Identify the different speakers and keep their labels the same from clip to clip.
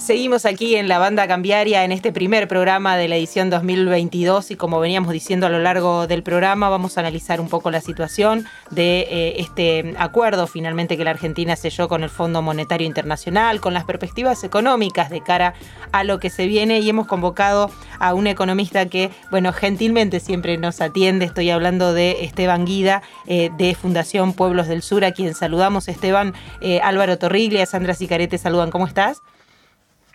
Speaker 1: Seguimos aquí en la banda cambiaria en este primer programa de la edición 2022 y como veníamos diciendo a lo largo del programa vamos a analizar un poco la situación de eh, este acuerdo finalmente que la Argentina selló con el Fondo Monetario Internacional, con las perspectivas económicas de cara a lo que se viene y hemos convocado a un economista que, bueno, gentilmente siempre nos atiende. Estoy hablando de Esteban Guida eh, de Fundación Pueblos del Sur, a quien saludamos. Esteban, eh, Álvaro Torriglia, Sandra Sicarete saludan. ¿Cómo estás?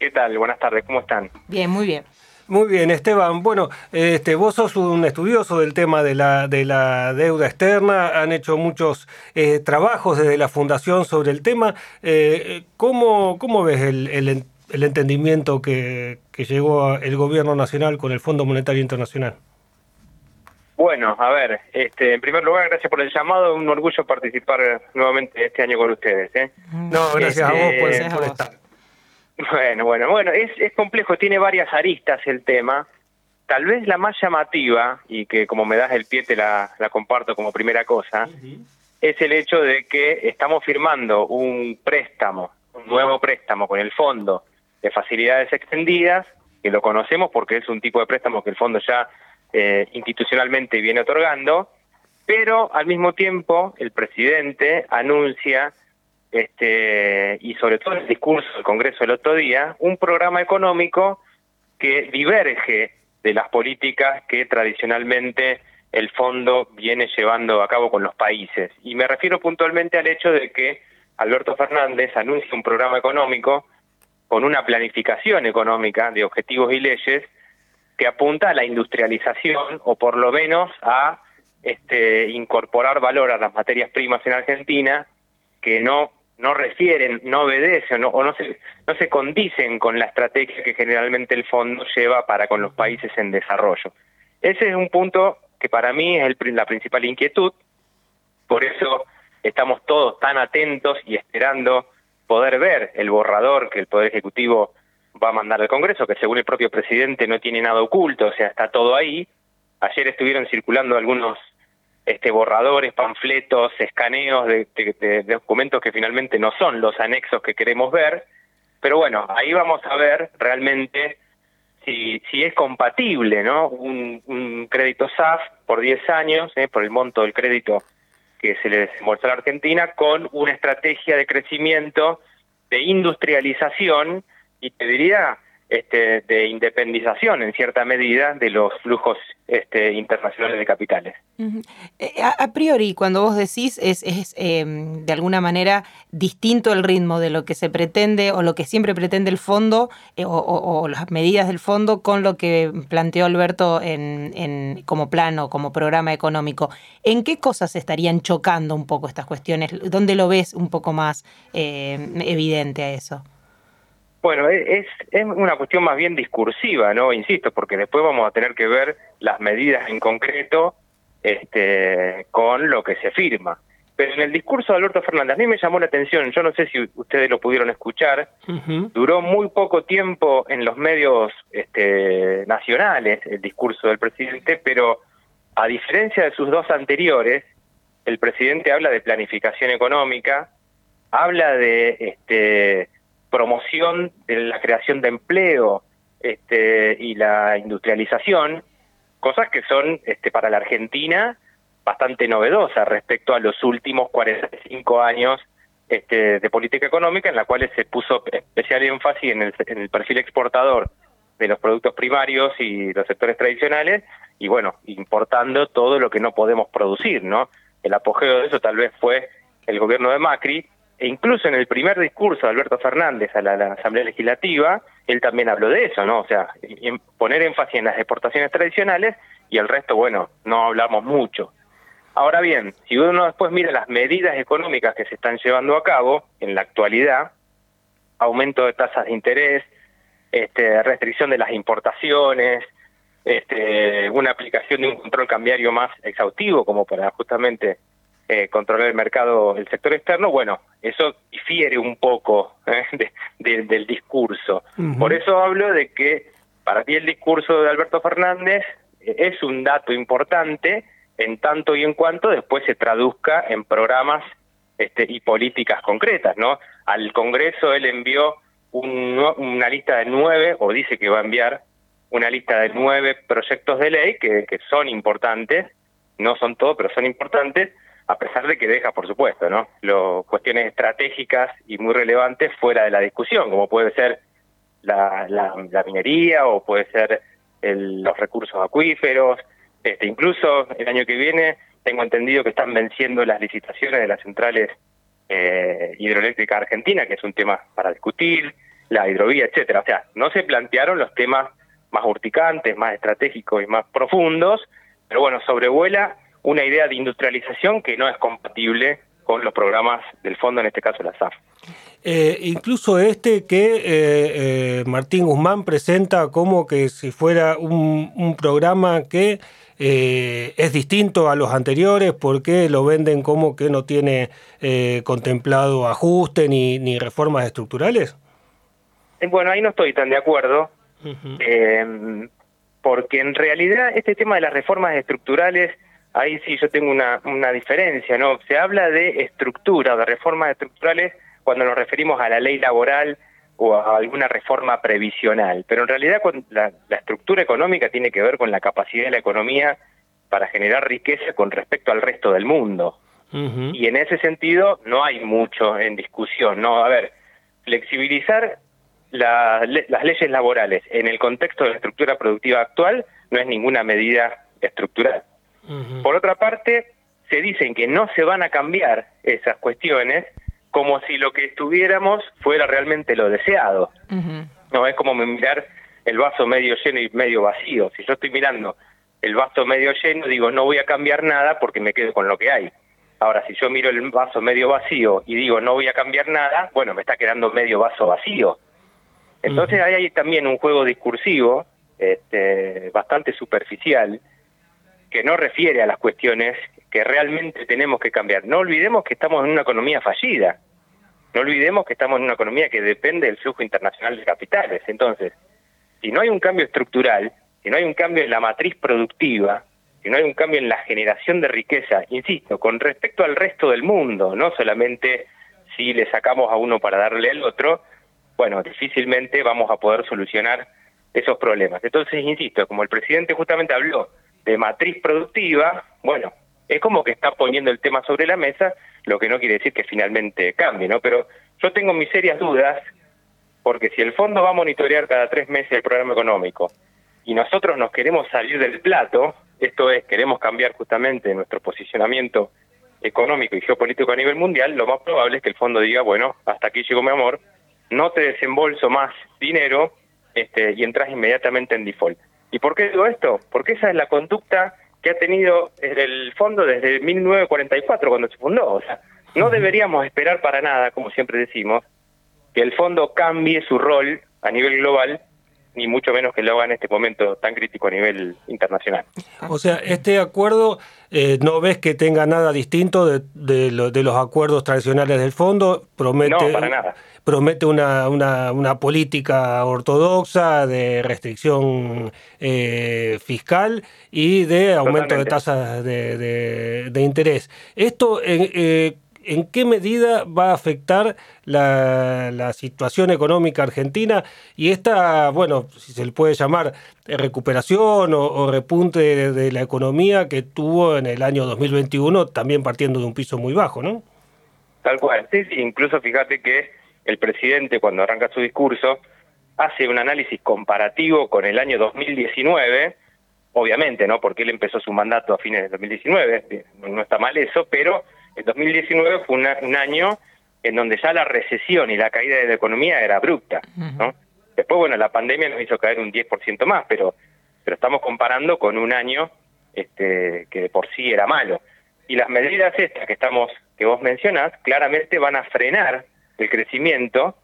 Speaker 2: ¿Qué tal? Buenas tardes, ¿cómo están?
Speaker 1: Bien, muy bien.
Speaker 3: Muy bien, Esteban. Bueno, este, vos sos un estudioso del tema de la, de la deuda externa, han hecho muchos eh, trabajos desde la Fundación sobre el tema. Eh, ¿cómo, ¿Cómo ves el, el, entendimiento que, que llegó el Gobierno Nacional con el Fondo Monetario Internacional?
Speaker 2: Bueno, a ver, este, en primer lugar, gracias por el llamado, un orgullo participar nuevamente este año con ustedes. ¿eh?
Speaker 3: No, gracias a vos por, este, por estar.
Speaker 2: Bueno, bueno, bueno, es, es complejo, tiene varias aristas el tema. Tal vez la más llamativa, y que como me das el pie te la, la comparto como primera cosa, es el hecho de que estamos firmando un préstamo, un nuevo préstamo con el Fondo de Facilidades Extendidas, que lo conocemos porque es un tipo de préstamo que el Fondo ya eh, institucionalmente viene otorgando, pero al mismo tiempo el presidente anuncia este, y sobre todo en el discurso del Congreso el otro día, un programa económico que diverge de las políticas que tradicionalmente el fondo viene llevando a cabo con los países. Y me refiero puntualmente al hecho de que Alberto Fernández anuncia un programa económico con una planificación económica de objetivos y leyes que apunta a la industrialización o por lo menos a este, incorporar valor a las materias primas en Argentina que no no refieren, no obedecen o no se, no se condicen con la estrategia que generalmente el fondo lleva para con los países en desarrollo. Ese es un punto que para mí es el, la principal inquietud, por eso estamos todos tan atentos y esperando poder ver el borrador que el Poder Ejecutivo va a mandar al Congreso, que según el propio presidente no tiene nada oculto, o sea, está todo ahí. Ayer estuvieron circulando algunos este, borradores, panfletos, escaneos de, documentos que finalmente no son los anexos que queremos ver, pero bueno, ahí vamos a ver realmente si, si es compatible ¿no? un, crédito SAF por 10 años, ¿eh? por el monto del crédito que se le desembolsa a la Argentina, con una estrategia de crecimiento, de industrialización y te diría este, de independización en cierta medida de los flujos este, internacionales de capitales.
Speaker 1: Eh, a, priori, cuando vos decís, es, es em, de alguna manera distinto el ritmo de lo que se pretende o lo que siempre pretende el fondo eh, o, las medidas del fondo con lo que planteó Alberto en, en, como plano, como programa económico. ¿En qué cosas estarían chocando un poco estas cuestiones? ¿Dónde lo ves un poco más eh, evidente a eso?
Speaker 2: Bueno, e-, es, es una cuestión más bien discursiva, ¿no? Insisto, porque después vamos a tener que ver las medidas en concreto este, con lo que se firma. Pero en el discurso de Alberto Fernández, a mí me llamó la atención, yo no sé si ustedes lo pudieron escuchar, duró muy poco tiempo en los medios este, nacionales el discurso del presidente, pero a diferencia de sus dos anteriores, el presidente habla de planificación económica, habla de este, promoción de la creación de empleo este, y la industrialización, cosas que son este, para la Argentina bastante novedosas respecto a los últimos 45 años este, de política económica en la cual se puso especial énfasis en el, en el perfil exportador de los productos primarios y los sectores tradicionales y bueno, importando todo lo que no podemos producir, ¿no? El apogeo de eso tal vez fue el gobierno de Macri, e incluso en el primer discurso de Alberto Fernández a la, Asamblea Legislativa, él también habló de eso, ¿no? O sea, poner énfasis en las exportaciones tradicionales y el resto, bueno, no hablamos mucho. Ahora bien, si uno después mira las medidas económicas que se están llevando a cabo en la actualidad, aumento de tasas de interés, este, restricción de las importaciones, este, una aplicación de un control cambiario más exhaustivo como para justamente eh, controlar el mercado, el sector externo, bueno, eso difiere un poco eh, del discurso. Por eso hablo de que para ti el discurso de Alberto Fernández eh, es un dato importante en tanto y en cuanto después se traduzca en programas este, y políticas concretas, ¿no? Al Congreso él envió una lista de nueve, o dice que va a enviar una lista de nueve proyectos de ley que, que son importantes, no son todos, pero son importantes, a pesar de que deja, por supuesto, ¿no? Lo, cuestiones estratégicas y muy relevantes fuera de la discusión, como puede ser la, la, minería o puede ser los recursos acuíferos. Este, incluso el año que viene tengo entendido que están venciendo las licitaciones de las centrales eh, hidroeléctricas argentinas, que es un tema para discutir, la hidrovía, etcétera. O sea, no se plantearon los temas más urticantes, más estratégicos y más profundos, pero bueno, sobrevuela una idea de industrialización que no es compatible con los programas del fondo, en este caso la SAF.
Speaker 3: Eh, incluso este que eh, eh, Martín Guzmán presenta como que si fuera un, programa que es distinto a los anteriores porque lo venden como que no tiene contemplado ajuste ni, ni reformas estructurales.
Speaker 2: Bueno, ahí no estoy tan de acuerdo, porque en realidad este tema de las reformas estructurales ahí sí yo tengo una, una diferencia, ¿no? Se habla de estructura, de reformas estructurales cuando nos referimos a la ley laboral o a alguna reforma previsional, pero en realidad la, la estructura económica tiene que ver con la capacidad de la economía para generar riqueza con respecto al resto del mundo. Y en ese sentido no hay mucho en discusión, ¿no? A ver, flexibilizar las leyes laborales en el contexto de la estructura productiva actual no es ninguna medida estructural. Por otra parte, se dicen que no se van a cambiar esas cuestiones como si lo que estuviéramos fuera realmente lo deseado. No es como mirar el vaso medio lleno y medio vacío. Si yo estoy mirando el vaso medio lleno, digo, no voy a cambiar nada porque me quedo con lo que hay. Ahora, si yo miro el vaso medio vacío y digo, no voy a cambiar nada, bueno, me está quedando medio vaso vacío. Entonces ahí hay también un juego discursivo este, bastante superficial que no refiere a las cuestiones que realmente tenemos que cambiar. No olvidemos que estamos en una economía fallida. No olvidemos que estamos en una economía que depende del flujo internacional de capitales. Entonces, si no hay un cambio estructural, si no hay un cambio en la matriz productiva, si no hay un cambio en la generación de riqueza, insisto, con respecto al resto del mundo, no solamente si le sacamos a uno para darle al otro, bueno, difícilmente vamos a poder solucionar esos problemas. Entonces, insisto, como el presidente justamente habló de matriz productiva, bueno, es como que está poniendo el tema sobre la mesa, lo que no quiere decir que finalmente cambie, ¿no? Pero yo tengo mis serias dudas, porque si el fondo va a monitorear cada tres meses el programa económico y nosotros nos queremos salir del plato, esto es, queremos cambiar justamente nuestro posicionamiento económico y geopolítico a nivel mundial, lo más probable es que el fondo diga, bueno, hasta aquí llegó mi amor, no te desembolso más dinero este, y entras inmediatamente en default. ¿Y por qué digo esto? Porque esa es la conducta que ha tenido el fondo desde 1944, cuando se fundó. O sea, no deberíamos esperar para nada, como siempre decimos, que el fondo cambie su rol a nivel global ni mucho menos que lo haga en este momento tan crítico a nivel internacional.
Speaker 3: O sea, este acuerdo eh, no ves que tenga nada distinto de, de, los acuerdos tradicionales del fondo, promete,
Speaker 2: no, para nada.
Speaker 3: promete una, una, una política ortodoxa de restricción eh, fiscal y de aumento de tasas de, de, interés. Esto, eh, ¿en qué medida va a afectar la, situación económica argentina y esta, bueno, si se le puede llamar recuperación o, repunte de, la economía que tuvo en el año 2021, también partiendo de un piso muy bajo, ¿no?
Speaker 2: Tal cual, sí, incluso fíjate que el presidente cuando arranca su discurso hace un análisis comparativo con el año 2019, obviamente, ¿no? Porque él empezó su mandato a fines de 2019, no está mal eso, pero el 2019 fue un año en donde ya la recesión y la caída de la economía era abrupta, ¿no? Después, bueno, la pandemia nos hizo caer un 10% más, pero, pero estamos comparando con un año este, que de por sí era malo. Y las medidas estas que estamos, que vos mencionás, claramente van a frenar el crecimiento,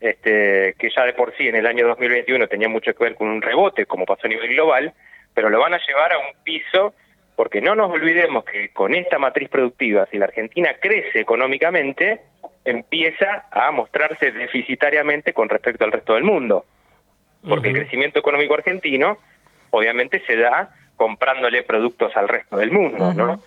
Speaker 2: este, que ya de por sí en el año 2021 tenía mucho que ver con un rebote, como pasó a nivel global, pero lo van a llevar a un piso porque no nos olvidemos que con esta matriz productiva, si la Argentina crece económicamente, empieza a mostrarse deficitariamente con respecto al resto del mundo. Porque el crecimiento económico argentino, obviamente, se da comprándole productos al resto del mundo, ¿no?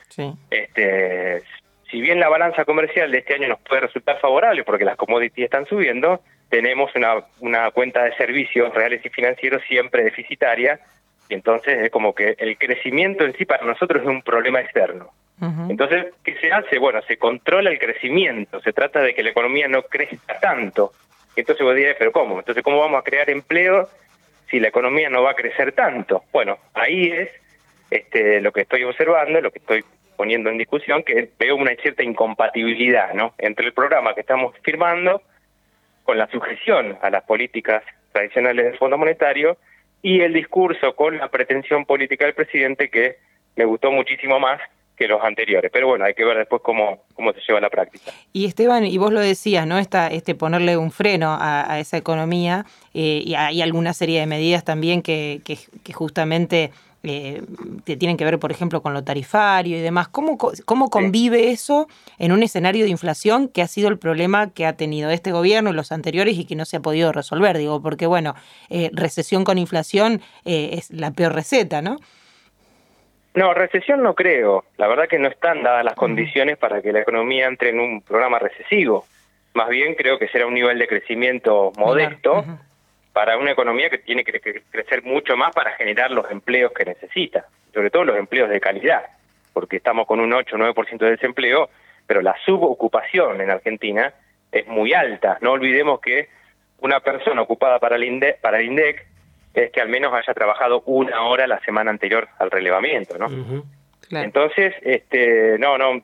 Speaker 2: Este, si bien la balanza comercial de este año nos puede resultar favorable porque las commodities están subiendo, tenemos una, una cuenta de servicios reales y financieros siempre deficitaria, entonces es como que el crecimiento en sí para nosotros es un problema externo. Entonces, ¿qué se hace? Bueno, se controla el crecimiento, se trata de que la economía no crezca tanto. Entonces vos dirás, pero ¿cómo? Entonces, ¿cómo vamos a crear empleo si la economía no va a crecer tanto? Bueno, ahí es este, lo que estoy observando, lo que estoy poniendo en discusión, que veo una cierta incompatibilidad ¿no? entre el programa que estamos firmando con la sujeción a las políticas tradicionales del Fondo Monetario y el discurso con la pretensión política del presidente que me gustó muchísimo más que los anteriores. Pero bueno, hay que ver después cómo, cómo se lleva a la práctica.
Speaker 1: Y Esteban, y vos lo decías, ¿no? Esta, este ponerle un freno a, esa economía eh, y hay alguna serie de medidas también que, que, que justamente eh, que tienen que ver, por ejemplo, con lo tarifario y demás. ¿Cómo, cómo convive eso en un escenario de inflación que ha sido el problema que ha tenido este gobierno y los anteriores y que no se ha podido resolver? Digo, porque, bueno, eh, recesión con inflación eh, es la peor receta, ¿no?
Speaker 2: No, recesión no creo. La verdad que no están dadas las condiciones para que la economía entre en un programa recesivo. Más bien creo que será un nivel de crecimiento modesto para una economía que tiene que crecer mucho más para generar los empleos que necesita, sobre todo los empleos de calidad, porque estamos con un 8 o 9% de desempleo, pero la subocupación en Argentina es muy alta. No olvidemos que una persona ocupada para el, INDEC, para el INDEC es que al menos haya trabajado una hora la semana anterior al relevamiento, ¿no? Entonces, este, no, no,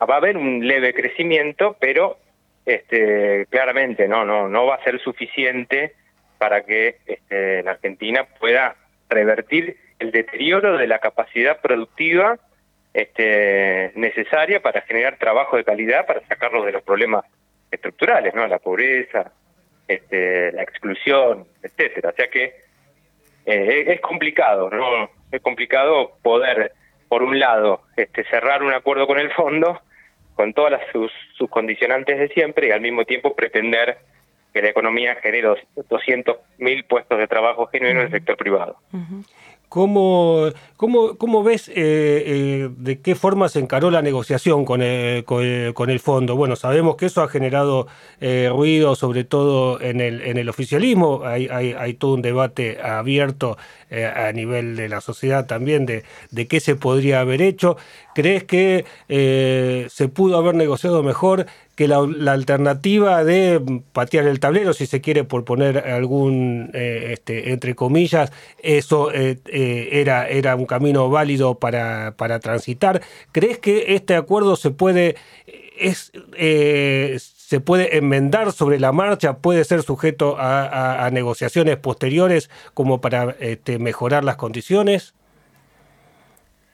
Speaker 2: va a haber un leve crecimiento, pero este, claramente no, no, no va a ser suficiente para que este, la Argentina pueda revertir el deterioro de la capacidad productiva este, necesaria para generar trabajo de calidad, para sacarlos de los problemas estructurales, ¿no? La pobreza, este, la exclusión, etcétera. O sea que eh, es complicado, ¿no? Es complicado poder, por un lado, este, cerrar un acuerdo con el fondo, con todas sus, sus condicionantes de siempre, y al mismo tiempo pretender que la economía genere 200.000 puestos de trabajo genuinos en el sector privado.
Speaker 3: ¿Cómo, cómo, cómo ves eh, eh, de qué forma se encaró la negociación con el, con el, fondo? Bueno, sabemos que eso ha generado eh, ruido, sobre todo en el, en el oficialismo. Hay, hay, hay todo un debate abierto a nivel de la sociedad también de, de qué se podría haber hecho. ¿Crees que se pudo haber negociado mejor? que la, alternativa de patear el tablero, si se quiere por poner algún, este, entre comillas, eso eh, era, era un camino válido para, para transitar. ¿Crees que este acuerdo se puede, eh, se puede enmendar sobre la marcha, puede ser sujeto a, negociaciones posteriores como para este, mejorar las condiciones?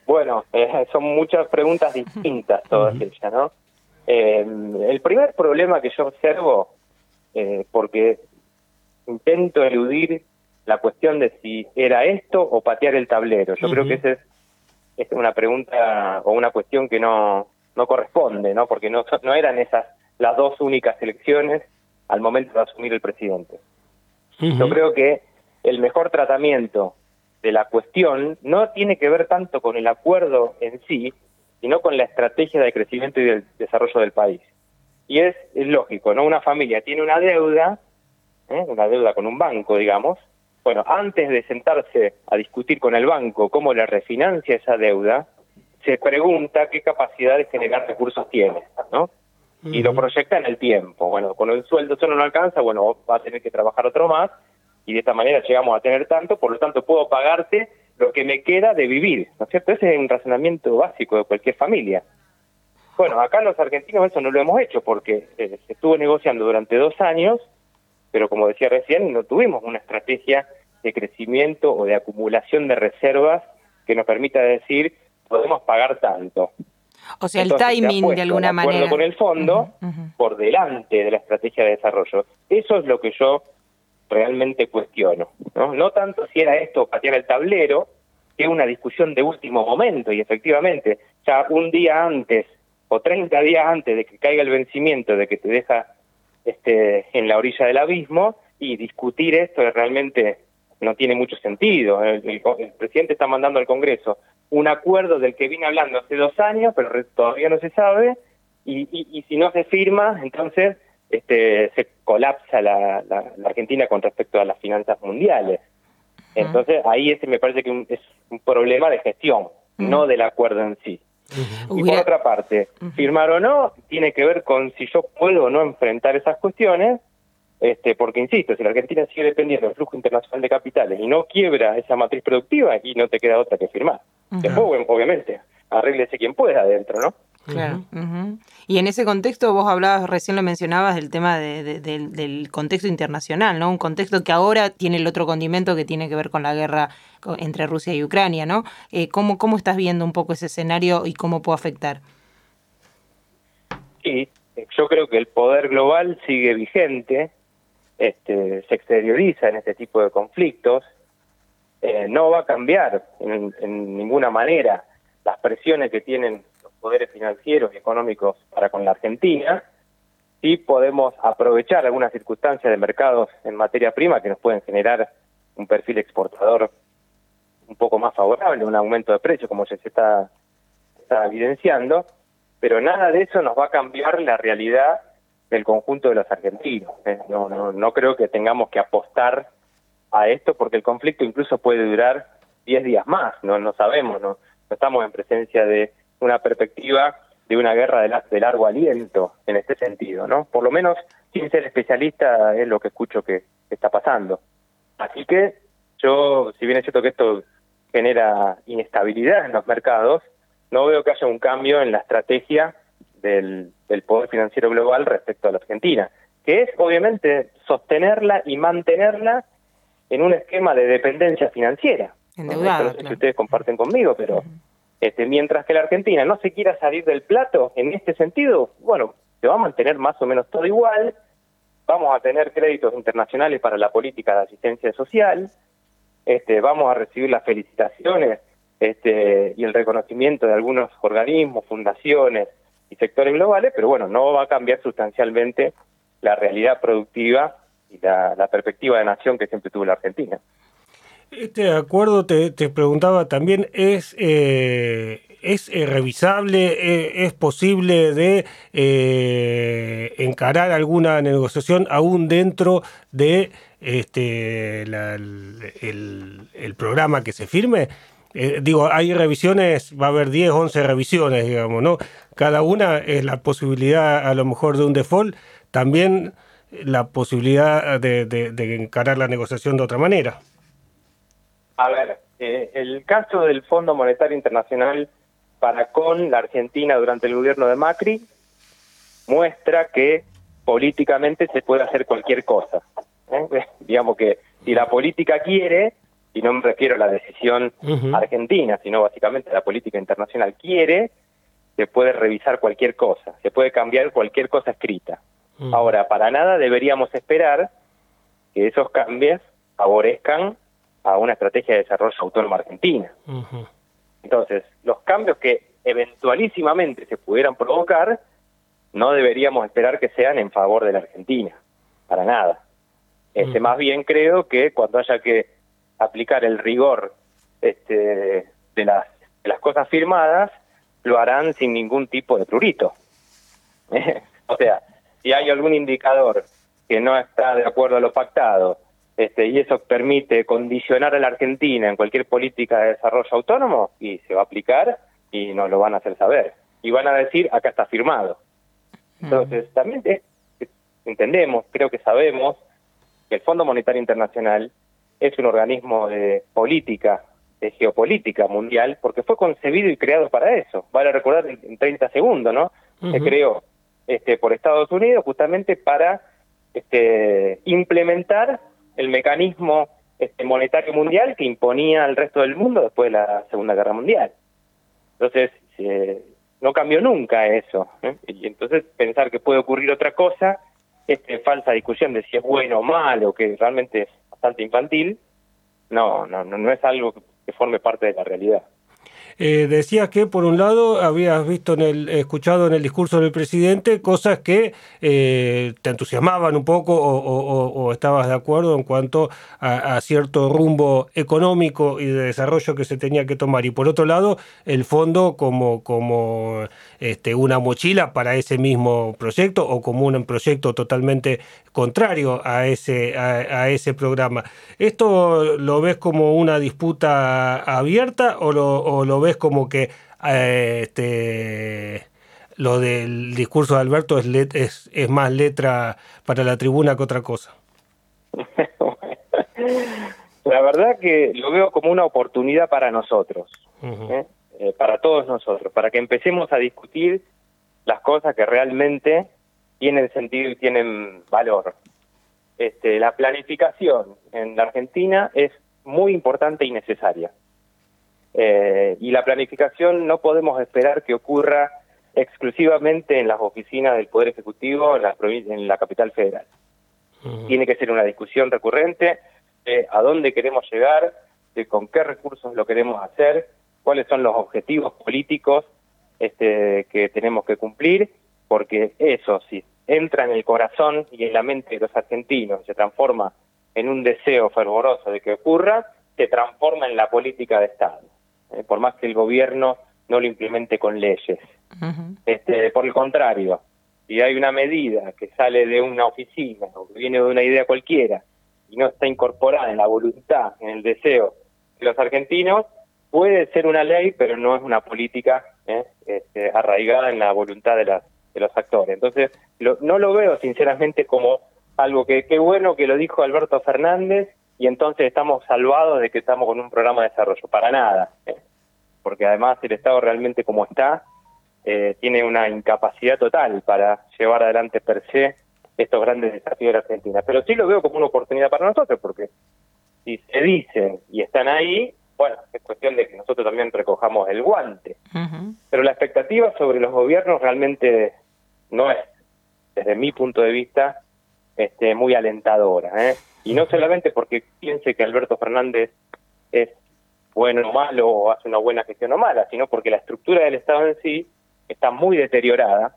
Speaker 2: Bueno, eh, son muchas preguntas distintas todas ellas, ¿no? el primer problema que yo observo, porque intento eludir la cuestión de si era esto o patear el tablero. Yo creo que esa es, es, una pregunta o una cuestión que no, no corresponde, ¿no? Porque no, no eran esas las dos únicas elecciones al momento de asumir el presidente. Yo creo que el mejor tratamiento de la cuestión no tiene que ver tanto con el acuerdo en sí, sino con la estrategia de crecimiento y del desarrollo del país. Y es, es lógico, ¿no? Una familia tiene una deuda, ¿eh? una deuda con un banco, digamos, bueno, antes de sentarse a discutir con el banco cómo le refinancia esa deuda, se pregunta qué capacidad de generar recursos tiene, ¿no? Y lo proyecta en el tiempo. Bueno, con el sueldo solo no alcanza, bueno, va a tener que trabajar otro más y de esta manera llegamos a tener tanto, por lo tanto puedo pagarte lo que me queda de vivir, ¿no es cierto? Ese es un razonamiento básico de cualquier familia. Bueno, acá los argentinos eso no lo hemos hecho porque eh, se estuvo negociando durante dos años, pero como decía recién, no tuvimos una estrategia de crecimiento o de acumulación de reservas que nos permita decir podemos pagar tanto.
Speaker 1: O sea, el timing de alguna manera.
Speaker 2: con el fondo por delante de la estrategia de desarrollo. Eso es lo que yo realmente cuestiono. No, tanto si era esto patear el tablero, que es una discusión de último momento y efectivamente, ya un día antes o 30 días antes de que caiga el vencimiento, de que te deja este, en la orilla del abismo, y discutir esto es realmente no tiene mucho sentido. El, presidente está mandando al Congreso un acuerdo del que viene hablando hace dos años, pero todavía no se sabe, y, y, si no se firma, entonces este, se colapsa la, Argentina con respecto a las finanzas mundiales. Entonces ahí ese me parece que es un problema de gestión, no del acuerdo en sí. Y por otra parte, firmar o no tiene que ver con si yo puedo o no enfrentar esas cuestiones, este, porque insisto, si la Argentina sigue dependiendo del flujo internacional de capitales y no quiebra esa matriz productiva, aquí no te queda otra que firmar. Después, obviamente, arréglese quien pueda adentro, ¿no?
Speaker 1: Claro. Y en ese contexto vos hablabas, recién lo mencionabas, del tema del contexto internacional, ¿no? Un contexto que ahora tiene el otro condimento que tiene que ver con la guerra entre Rusia y Ucrania, ¿no? Eh, ¿cómo, ¿Cómo estás viendo un poco ese escenario y cómo puede afectar?
Speaker 2: Sí, yo creo que el poder global sigue vigente, este, se exterioriza en este tipo de conflictos, eh, no va a cambiar en ninguna manera las presiones que tienen poderes financieros y económicos para con la Argentina, y podemos aprovechar algunas circunstancias de mercados en materia prima que nos pueden generar un perfil exportador un poco más favorable, un aumento de precios como ya se está, evidenciando, pero nada de eso nos va a cambiar la realidad del conjunto de los argentinos. ¿eh? No, no, no creo que tengamos que apostar a esto porque el conflicto incluso puede durar 10 días más, no, no sabemos, no estamos en presencia de una perspectiva de una guerra de, largo aliento en este sentido, ¿no? Por lo menos, sin ser especialista, es lo que escucho que, está pasando. Así que yo, si bien es cierto que esto genera inestabilidad en los mercados, no veo que haya un cambio en la estrategia del, del poder financiero global respecto a la Argentina, que es obviamente sostenerla y mantenerla en un esquema de dependencia financiera.
Speaker 1: Endeudado,
Speaker 2: no sé si ustedes comparten conmigo, pero este, mientras que la Argentina no se quiera salir del plato en este sentido, bueno, se va a mantener más o menos todo igual, vamos a tener créditos internacionales para la política de asistencia social, este, vamos a recibir las felicitaciones este, y el reconocimiento de algunos organismos, fundaciones y sectores globales, pero bueno, no va a cambiar sustancialmente la realidad productiva y la, la perspectiva de nación que siempre tuvo la Argentina.
Speaker 3: Este acuerdo, te, preguntaba también, ¿es, eh, es eh, revisable? Eh, ¿Es posible de encarar alguna negociación aún dentro de este, el, programa que se firme? digo, hay revisiones, va a haber 10, 11 revisiones, digamos, ¿no? Cada una es la posibilidad a lo mejor de un default, también la posibilidad de encarar la negociación de otra manera.
Speaker 2: A ver, eh, el caso del Fondo Monetario Internacional para con la Argentina durante el gobierno de Macri muestra que políticamente se puede hacer cualquier cosa. ¿eh? Digamos que si la política quiere, y no me refiero a la decisión argentina, sino básicamente la política internacional quiere, se puede revisar cualquier cosa, se puede cambiar cualquier cosa escrita. Ahora, para nada deberíamos esperar que esos cambios favorezcan a una estrategia de desarrollo autónomo argentina. Entonces, los cambios que eventualísimamente se pudieran provocar, no deberíamos esperar que sean en favor de la Argentina, para nada. Este, Más bien creo que cuando haya que aplicar el rigor este, de, las, de las cosas firmadas, lo harán sin ningún tipo de prurito. o sea, si hay algún indicador que no está de acuerdo a lo pactado este, y eso permite condicionar a la Argentina en cualquier política de desarrollo autónomo y se va a aplicar y nos lo van a hacer saber. Y van a decir, acá está firmado. Entonces, también entendemos, creo que sabemos, que el Fondo Monetario Internacional es un organismo de política, de geopolítica mundial, porque fue concebido y creado para eso. Vale recordar en 30 segundos, ¿no? Se creó este, por Estados Unidos justamente para este, implementar el mecanismo este, monetario mundial que imponía al resto del mundo después de la Segunda Guerra Mundial. Entonces, eh, no cambió nunca eso. ¿eh? Y entonces pensar que puede ocurrir otra cosa, este, falsa discusión de si es bueno o malo, que realmente es bastante infantil, no, no, no, no es algo que forme parte de la realidad.
Speaker 3: Eh, decías que por un lado habías visto en el, escuchado en el discurso del presidente cosas que eh, te entusiasmaban un poco o, estabas de acuerdo en cuanto a, cierto rumbo económico y de desarrollo que se tenía que tomar. Y por otro lado, el fondo como, como este, una mochila para ese mismo proyecto o como un proyecto totalmente contrario a ese, a, ese programa. ¿Esto lo ves como una disputa abierta o lo, lo ves como que eh, este, lo del discurso de Alberto es, es, es más letra para la tribuna que otra cosa?
Speaker 2: la verdad que lo veo como una oportunidad para nosotros, ¿eh? Eh, para todos nosotros, para que empecemos a discutir las cosas que realmente tienen sentido y tienen valor. Este, la planificación en la Argentina es muy importante y necesaria. Eh, y la planificación no podemos esperar que ocurra exclusivamente en las oficinas del Poder Ejecutivo en la, en la capital federal. Tiene que ser una discusión recurrente de a dónde queremos llegar, de con qué recursos lo queremos hacer, cuáles son los objetivos políticos este, que tenemos que cumplir porque eso, si entra en el corazón y en la mente de los argentinos, se transforma en un deseo fervoroso de que ocurra, se transforma en la política de Estado, eh, por más que el gobierno no lo implemente con leyes. este, por el contrario, si hay una medida que sale de una oficina o que viene de una idea cualquiera y no está incorporada en la voluntad, en el deseo de los argentinos, puede ser una ley, pero no es una política eh, este, arraigada en la voluntad de las de los actores. Entonces, no lo veo sinceramente como algo que qué bueno que lo dijo Alberto Fernández y entonces estamos salvados de que estamos con un programa de desarrollo. Para nada. ¿eh? Porque además el Estado realmente como está, eh, tiene una incapacidad total para llevar adelante per se estos grandes desafíos de la Argentina. Pero sí lo veo como una oportunidad para nosotros, porque si se dicen y están ahí, bueno, es cuestión de que nosotros también recojamos el guante. Pero la expectativa sobre los gobiernos realmente no es, desde mi punto de vista, este, muy alentadora. ¿eh? Y no solamente porque piense que Alberto Fernández es bueno o malo o hace una buena gestión o mala, sino porque la estructura del Estado en sí está muy deteriorada,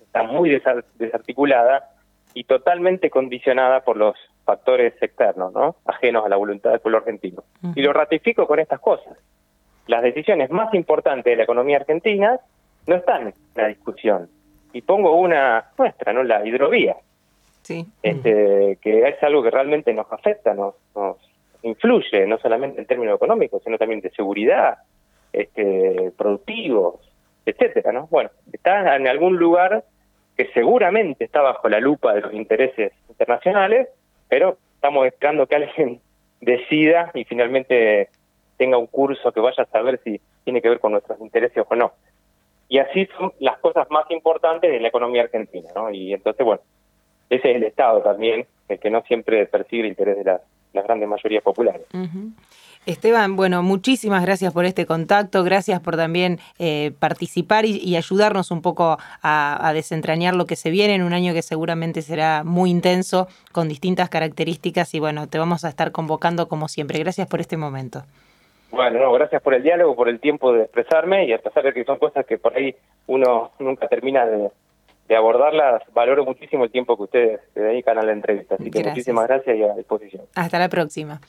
Speaker 2: está muy desarticulada y totalmente condicionada por los factores externos, ¿no? ajenos a la voluntad del pueblo argentino. Y lo ratifico con estas cosas. Las decisiones más importantes de la economía argentina no están en la discusión. Y pongo una nuestra, ¿no? La hidrovía. Sí. Este, que es algo que realmente nos afecta, nos, nos influye, no solamente en términos económicos, sino también de seguridad, este, productivos, etcétera, ¿no? Bueno, está en algún lugar que seguramente está bajo la lupa de los intereses internacionales, pero estamos esperando que alguien decida y finalmente tenga un curso que vaya a saber si tiene que ver con nuestros intereses o no. Y así son las cosas más importantes de la economía argentina, ¿no? Y entonces, bueno, ese es el Estado también, el que no siempre persigue el interés de las, grandes mayorías populares.
Speaker 1: Esteban, bueno, muchísimas gracias por este contacto, gracias por también eh, participar y, ayudarnos un poco a, desentrañar lo que se viene en un año que seguramente será muy intenso, con distintas características y bueno, te vamos a estar convocando como siempre. Gracias por este momento.
Speaker 2: Bueno, no, gracias por el diálogo, por el tiempo de expresarme y a pesar de que son cosas que por ahí uno nunca termina de, abordarlas, valoro muchísimo el tiempo que ustedes se dedican a la entrevista. Así que muchísimas gracias y a disposición.
Speaker 1: Hasta la próxima.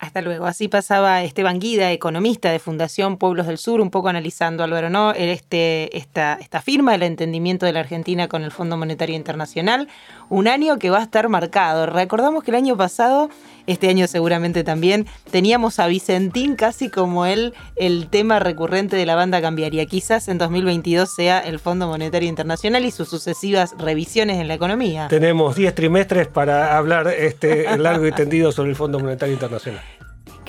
Speaker 1: Hasta luego. Así pasaba Esteban Guida, economista de Fundación Pueblos del Sur, un poco analizando, Álvaro, ¿no? Este, esta, esta firma del entendimiento de la Argentina con el Fondo Monetario Internacional, un año que va a estar marcado. Recordamos que el año pasado, este año seguramente también, teníamos a Vicentín casi como el, el tema recurrente de la banda cambiaria. Quizás en 2022 sea el Fondo Monetario Internacional y sus sucesivas revisiones en la economía.
Speaker 3: Tenemos 10 trimestres para hablar este largo y tendido sobre el Fondo Monetario Internacional.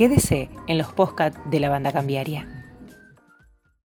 Speaker 1: Quédese en los podcasts de la banda cambiaria.